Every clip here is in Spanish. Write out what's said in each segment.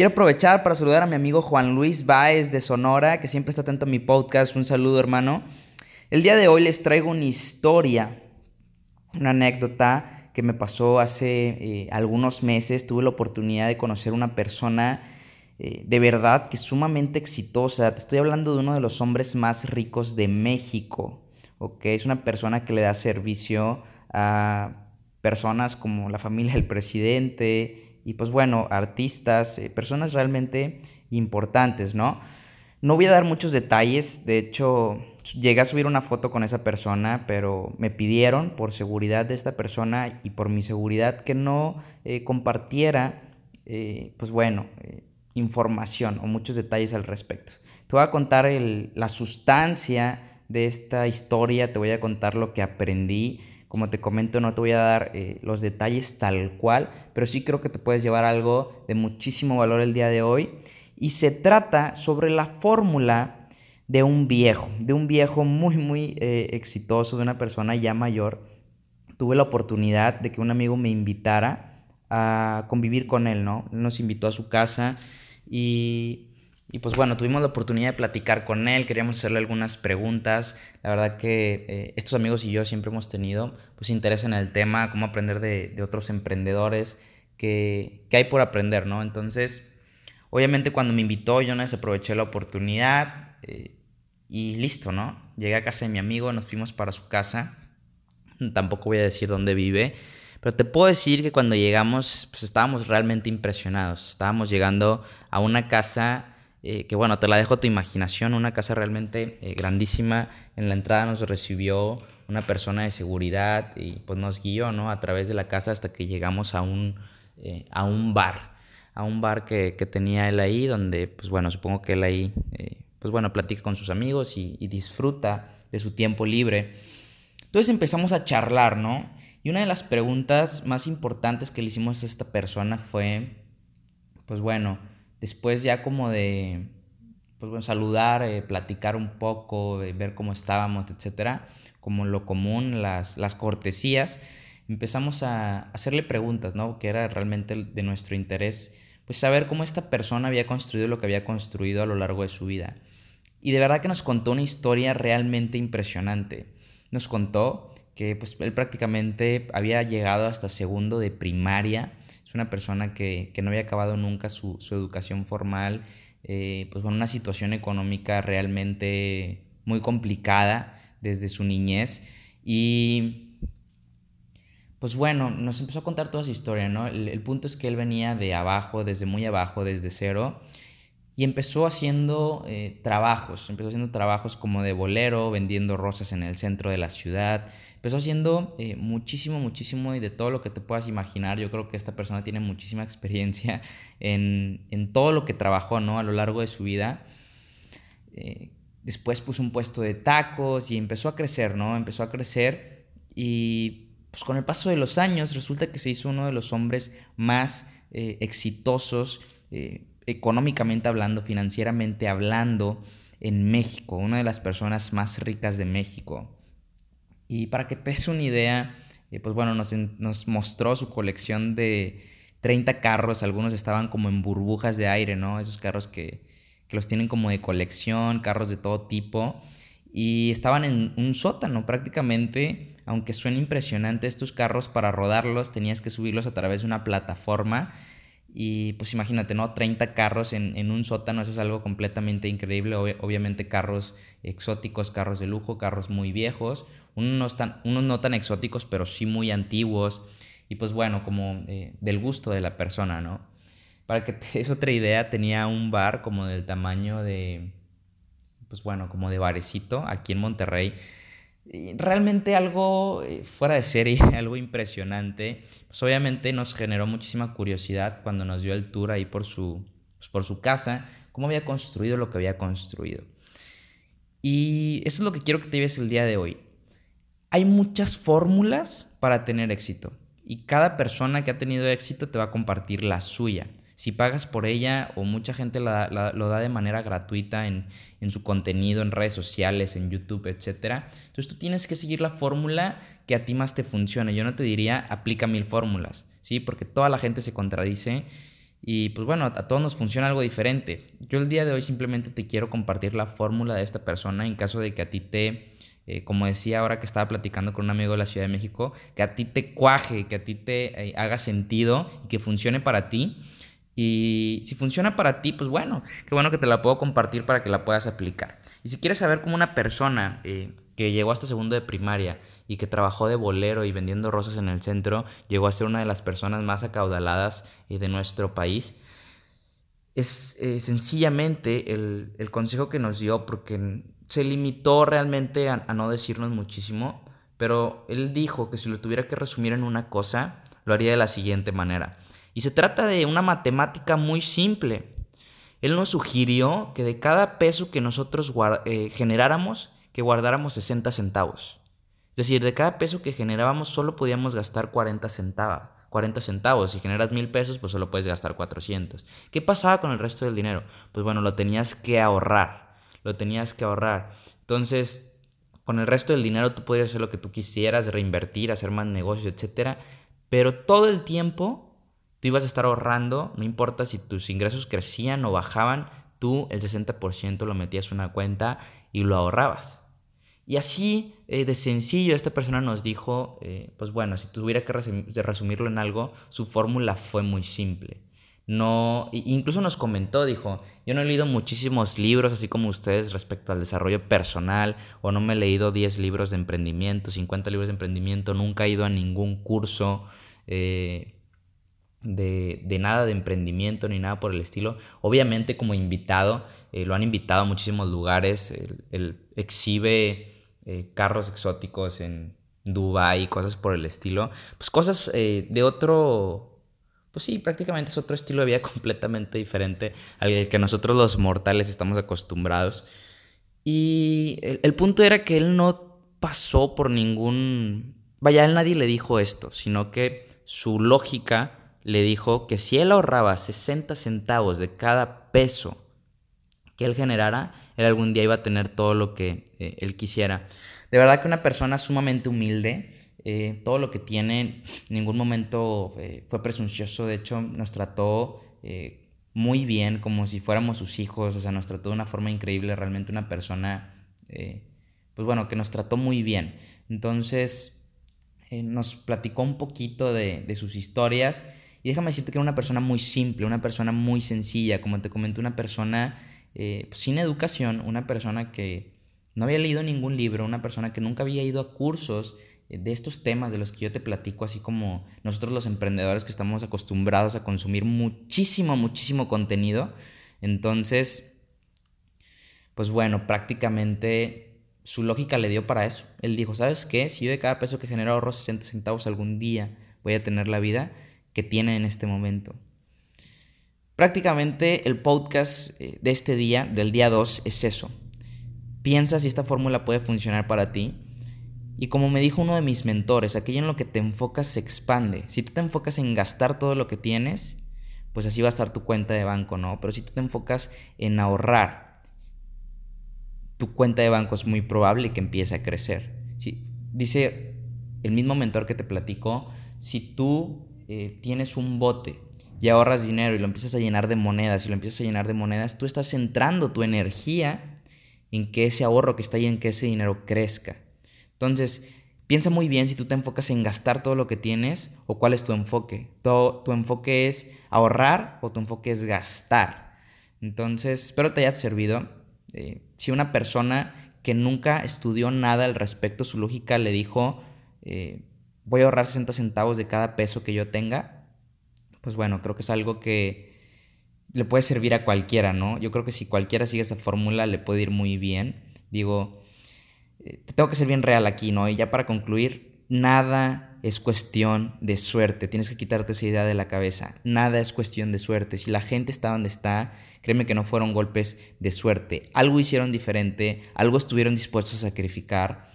Quiero aprovechar para saludar a mi amigo Juan Luis Baez de Sonora, que siempre está atento a mi podcast. Un saludo, hermano. El día de hoy les traigo una historia, una anécdota que me pasó hace eh, algunos meses. Tuve la oportunidad de conocer una persona eh, de verdad que es sumamente exitosa. Te estoy hablando de uno de los hombres más ricos de México. ¿ok? Es una persona que le da servicio a personas como la familia del presidente, y pues bueno, artistas, eh, personas realmente importantes, ¿no? No voy a dar muchos detalles, de hecho llegué a subir una foto con esa persona, pero me pidieron por seguridad de esta persona y por mi seguridad que no eh, compartiera, eh, pues bueno, información o muchos detalles al respecto. Te voy a contar la sustancia de esta historia, te voy a contar lo que aprendí, como te comento, no te voy a dar eh, los detalles tal cual, pero sí creo que te puedes llevar algo de muchísimo valor el día de hoy. Y se trata sobre la fórmula de un viejo, de un viejo muy, muy eh, exitoso, de una persona ya mayor. Tuve la oportunidad de que un amigo me invitara a convivir con él, ¿no? Nos invitó a su casa y y pues bueno, tuvimos la oportunidad de platicar con él, queríamos hacerle algunas preguntas. La verdad que eh, estos amigos y yo siempre hemos tenido pues interés en el tema, cómo aprender de, otros emprendedores, que, hay por aprender, ¿no? Entonces, obviamente cuando me invitó yo no desaproveché la oportunidad eh, y listo, ¿no? Llegué a casa de mi amigo, nos fuimos para su casa. Tampoco voy a decir dónde vive, pero te puedo decir que cuando llegamos, pues estábamos realmente impresionados. Estábamos llegando a una casa eh, que bueno, te la dejo a tu imaginación, una casa realmente eh, grandísima. En la entrada nos recibió una persona de seguridad y pues nos guió, ¿no? A través de la casa hasta que llegamos a un, eh, a un bar, a un bar que, que, tenía él ahí, donde pues bueno, supongo que él ahí, pues bueno, platica con sus amigos y, y disfruta de su tiempo libre. Entonces empezamos a charlar, ¿no? Y una de las preguntas más importantes que le hicimos a esta persona fue, pues bueno, Después ya como de pues bueno, saludar, eh, platicar un poco, ver cómo estábamos, etcétera, como lo común, las, las cortesías, empezamos a hacerle preguntas, ¿no? Que era realmente de nuestro interés, pues saber cómo esta persona había construido lo que había construido a lo largo de su vida. Y de verdad que nos contó una historia realmente impresionante. Nos contó que pues él prácticamente había llegado hasta segundo de primaria, es una persona que, no había acabado nunca su, educación formal, eh, pues con una situación económica realmente muy complicada desde su niñez. Y pues bueno, nos empezó a contar toda su historia, ¿no? el punto es que él venía de abajo, desde muy abajo, desde cero y empezó haciendo eh, trabajos, empezó haciendo trabajos como de bolero, vendiendo rosas en el centro de la ciudad, empezó haciendo eh, muchísimo, muchísimo y de todo lo que te puedas imaginar. Yo creo que esta persona tiene muchísima experiencia en, en todo lo que trabajó ¿no? a lo largo de su vida. Eh, después puso un puesto de tacos y empezó a crecer, ¿no? Empezó a crecer y pues con el paso de los años resulta que se hizo uno de los hombres más exitosos económicamente hablando, financieramente hablando, en México, una de las personas más ricas de México. Y para que te des una idea, eh, pues bueno, nos, nos, mostró su colección de 30 carros, algunos estaban como en burbujas de aire, ¿no? Esos carros que, que los tienen como de colección, carros de todo tipo, y estaban en un sótano prácticamente, aunque suena impresionante estos carros, para rodarlos tenías que subirlos a través de una plataforma y pues imagínate, ¿no? 30 carros en, un sótano, eso es algo completamente increíble. obviamente carros exóticos, carros de lujo, carros muy viejos, unos, tan, unos no tan exóticos, pero sí muy antiguos. Y pues bueno, como eh, del gusto de la persona, ¿no? Para que te des otra idea, tenía un bar como del tamaño de, pues bueno, como de barecito aquí en Monterrey. Realmente algo eh, fuera de serie, algo impresionante. Pues obviamente nos generó muchísima curiosidad cuando nos dio el tour ahí por su, pues por su casa, cómo había construido lo que había construido. Y eso es lo que quiero que te lleves el día de hoy. Hay muchas fórmulas para tener éxito y cada persona que ha tenido éxito te va a compartir la suya si pagas por ella o mucha gente lo da de manera gratuita en, su contenido, en redes sociales, en YouTube, etc. Entonces tú tienes que seguir la fórmula que a ti más te funcione. Yo no te diría aplica mil fórmulas, ¿sí? Porque toda la gente se contradice y pues bueno, a todos nos funciona algo diferente. Yo el día de hoy simplemente te quiero compartir la fórmula de esta persona en caso de que a ti te... Eh, como decía ahora que estaba platicando con un amigo de la Ciudad de México, que a ti te cuaje, que a ti te eh, haga sentido y que funcione para ti. Y si funciona para ti, pues bueno, qué bueno que te la puedo compartir para que la puedas aplicar. Y si quieres saber cómo una persona eh, que llegó hasta segundo de primaria y que trabajó de bolero y vendiendo rosas en el centro, llegó a ser una de las personas más acaudaladas eh, de nuestro país, es eh, sencillamente el, consejo que nos dio porque se limitó realmente a no decirnos muchísimo, pero él dijo que si lo tuviera que resumir en una cosa, lo haría de la siguiente manera. Y se trata de una matemática muy simple. Él nos sugirió que de cada peso que nosotros eh, generáramos, que guardáramos 60 centavos. Es decir, de cada peso que generábamos solo podíamos gastar 40 centavos. 40 centavos. Si generas mil pesos, pues solo puedes gastar 400. ¿Qué pasaba con el resto del dinero? Pues bueno, lo tenías que ahorrar. Lo tenías que ahorrar. Entonces, con el resto del dinero tú podías hacer lo que tú quisieras, reinvertir, hacer más negocios, etc. Pero todo el tiempo Tú ibas a estar ahorrando, no importa si tus ingresos crecían o bajaban, tú el 60% lo metías en una cuenta y lo ahorrabas. Y así eh, de sencillo esta persona nos dijo, eh, pues bueno, si tuviera que resumirlo en algo, su fórmula fue muy simple. No, incluso nos comentó, dijo, yo no he leído muchísimos libros así como ustedes respecto al desarrollo personal, o no me he leído 10 libros de emprendimiento, 50 libros de emprendimiento, nunca he ido a ningún curso. Eh, de, nada de emprendimiento ni nada por el estilo. Obviamente como invitado, eh, lo han invitado a muchísimos lugares, él, exhibe eh, carros exóticos en Dubai y cosas por el estilo. Pues cosas eh, de otro, pues sí, prácticamente es otro estilo de vida completamente diferente al que nosotros los mortales estamos acostumbrados. Y el, el punto era que él no pasó por ningún... Vaya, él nadie le dijo esto, sino que su lógica le dijo que si él ahorraba 60 centavos de cada peso que él generara, él algún día iba a tener todo lo que eh, él quisiera. De verdad que una persona sumamente humilde, eh, todo lo que tiene, en ningún momento eh, fue presuncioso, de hecho nos trató muy bien, como si fuéramos sus hijos, o sea, nos trató de una forma increíble, realmente una persona, pues bueno, que nos trató muy bien. Entonces, nos platicó un poquito de, de sus historias y déjame decirte que era una persona muy simple, una persona muy sencilla, como te comenté, una persona eh, sin educación, una persona que no había leído ningún libro, una persona que nunca había ido a cursos eh, de estos temas de los que yo te platico, así como nosotros los emprendedores que estamos acostumbrados a consumir muchísimo, muchísimo contenido. Entonces, pues bueno, prácticamente su lógica le dio para eso. Él dijo, ¿sabes qué? Si yo de cada peso que genero ahorro 60 centavos algún día voy a tener la vida, que tiene en este momento. Prácticamente el podcast eh, de este día, del día 2, es eso. Piensa si esta fórmula puede funcionar para ti. Y como me dijo uno de mis mentores, aquello en lo que te enfocas se expande. Si tú te enfocas en gastar todo lo que tienes, pues así va a estar tu cuenta de banco, ¿no? Pero si tú te enfocas en ahorrar, tu cuenta de banco es muy probable que empiece a crecer. Dice el mismo mentor que te platicó, si tú eh, tienes un bote y ahorras dinero y lo empiezas a llenar de monedas y lo empiezas a llenar de monedas, tú estás centrando tu energía en que ese ahorro que está ahí, en que ese dinero crezca. Entonces, piensa muy bien si tú te enfocas en gastar todo lo que tienes o cuál es tu enfoque. ¿Tu, tu enfoque es ahorrar o tu enfoque es gastar? Entonces, espero te haya servido. Eh, si una persona que nunca estudió nada al respecto, su lógica le dijo, eh, voy a ahorrar 60 centavos de cada peso que yo tenga, pues bueno, creo que es algo que le puede servir a cualquiera, ¿no? Yo creo que si cualquiera sigue esa fórmula le puede ir muy bien. Digo, eh, te tengo que ser bien real aquí, ¿no? Y ya para concluir, nada es cuestión de suerte. Tienes que quitarte esa idea de la cabeza. Nada es cuestión de suerte. Si la gente está donde está, créeme que no fueron golpes de suerte. Algo hicieron diferente, algo estuvieron dispuestos a sacrificar.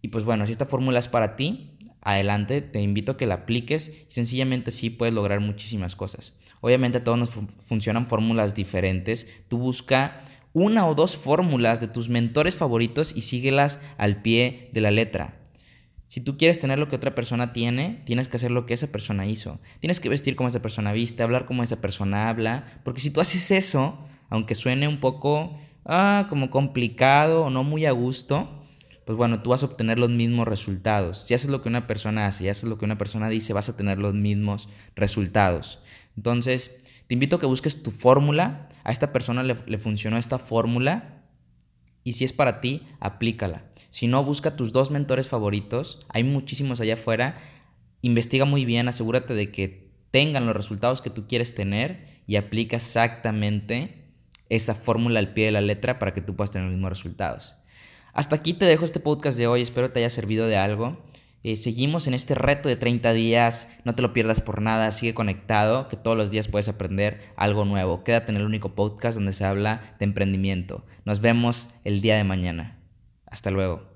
Y pues bueno, si esta fórmula es para ti, adelante, te invito a que la apliques y sencillamente sí puedes lograr muchísimas cosas. Obviamente a todos nos funcionan fórmulas diferentes. Tú busca una o dos fórmulas de tus mentores favoritos y síguelas al pie de la letra. Si tú quieres tener lo que otra persona tiene, tienes que hacer lo que esa persona hizo. Tienes que vestir como esa persona viste, hablar como esa persona habla, porque si tú haces eso, aunque suene un poco ah, como complicado o no muy a gusto, pues bueno, tú vas a obtener los mismos resultados. Si haces lo que una persona hace y haces lo que una persona dice, vas a tener los mismos resultados. Entonces, te invito a que busques tu fórmula. A esta persona le, funcionó esta fórmula. Y si es para ti, aplícala. Si no, busca tus dos mentores favoritos. Hay muchísimos allá afuera. Investiga muy bien, asegúrate de que tengan los resultados que tú quieres tener y aplica exactamente esa fórmula al pie de la letra para que tú puedas tener los mismos resultados. Hasta aquí te dejo este podcast de hoy, espero te haya servido de algo. Eh, seguimos en este reto de 30 días, no te lo pierdas por nada, sigue conectado, que todos los días puedes aprender algo nuevo. Quédate en el único podcast donde se habla de emprendimiento. Nos vemos el día de mañana. Hasta luego.